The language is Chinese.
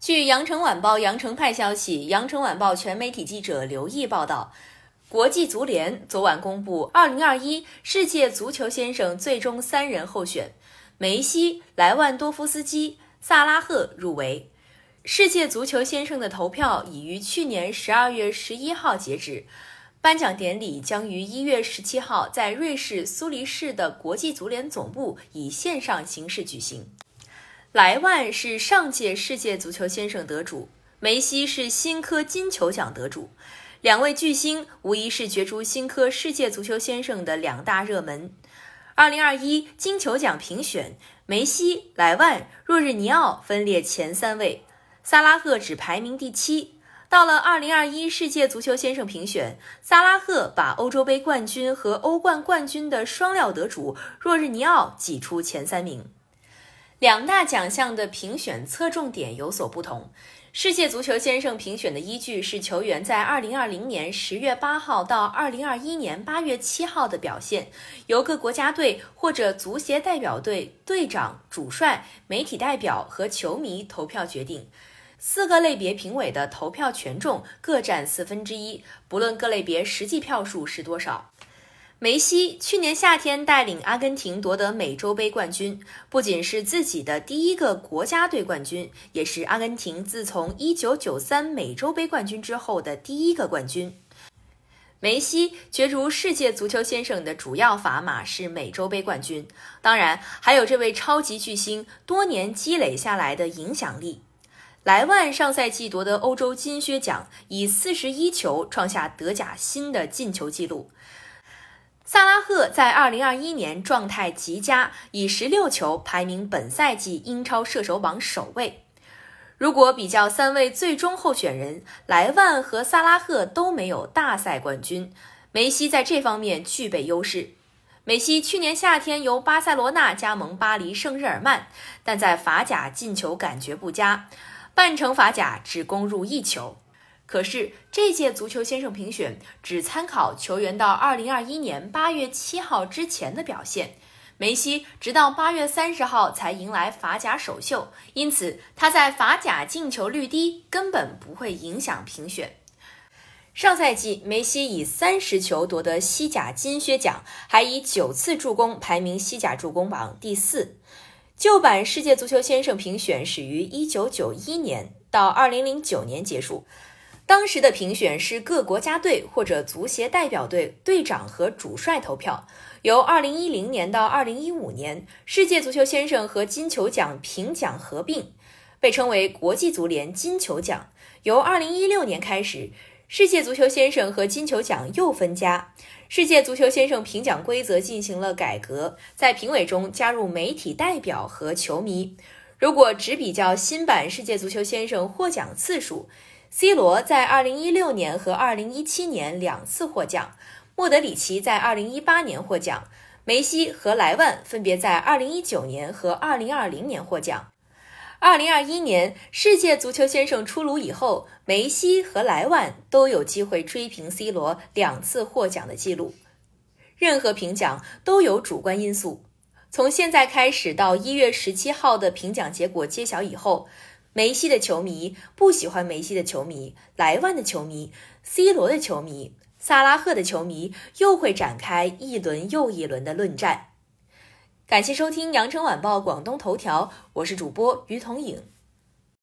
据羊城晚报羊城派消息，羊城晚报全媒体记者刘毅报道，国际足联昨晚公布2021世界足球先生最终三人候选，梅西、莱万多夫斯基、萨拉赫入围。世界足球先生的投票已于去年12月11号截止，颁奖典礼将于1月17号在瑞士苏黎世的国际足联总部以线上形式举行。莱万是上届世界足球先生得主，梅西是新科金球奖得主，两位巨星无疑是角逐新科世界足球先生的两大热门。二零二一金球奖评选，梅西、莱万、若日尼奥分列前三位，萨拉赫只排名第七。到了二零二一世界足球先生评选，萨拉赫把欧洲杯冠军和欧冠冠军的双料得主若日尼奥挤出前三名。两大奖项的评选侧重点有所不同。世界足球先生评选的依据是球员在2020年10月8号到2021年8月7号的表现，由各国家队或者足协代表队队长、主帅、媒体代表和球迷投票决定。四个类别评委的投票权重各占四分之一，不论各类别实际票数是多少。梅西去年夏天带领阿根廷夺得美洲杯冠军，不仅是自己的第一个国家队冠军，也是阿根廷自从1993美洲杯冠军之后的第一个冠军。梅西角逐世界足球先生的主要砝码是美洲杯冠军，当然还有这位超级巨星多年积累下来的影响力。莱万上赛季夺得欧洲金靴奖，以41球创下德甲新的进球纪录。在2021年状态极佳，以16球排名本赛季英超射手榜首位。如果比较三位最终候选人，莱万和萨拉赫都没有大赛冠军，梅西在这方面具备优势。梅西去年夏天由巴塞罗那加盟巴黎圣日耳曼，但在法甲进球感觉不佳，半程法甲只攻入一球。可是这届足球先生评选只参考球员到二零二一年八月七号之前的表现，梅西直到八月三十号才迎来法甲首秀，因此他在法甲进球率低，根本不会影响评选。上赛季梅西以三十球夺得西甲金靴奖，还以九次助攻排名西甲助攻榜第四。旧版世界足球先生评选始于一九九一年，到二零零九年结束。当时的评选是各国家队或者足协代表队队长和主帅投票，由2010年到2015年，世界足球先生和金球奖评奖合并，被称为国际足联金球奖。由2016年开始，世界足球先生和金球奖又分家，世界足球先生评奖规则进行了改革，在评委中加入媒体代表和球迷。如果只比较新版世界足球先生获奖次数。C 罗在2016年和2017年两次获奖，莫德里奇在2018年获奖，梅西和莱万分别在2019年和2020年获奖。2021年世界足球先生出炉以后，梅西和莱万都有机会追平 C 罗两次获奖的记录。任何评奖都有主观因素，从现在开始到1月17号的评奖结果揭晓以后。梅西的球迷不喜欢梅西的球迷，莱万的球迷，C 罗的球迷，萨拉赫的球迷，又会展开一轮又一轮的论战。感谢收听羊城晚报广东头条，我是主播于彤颖。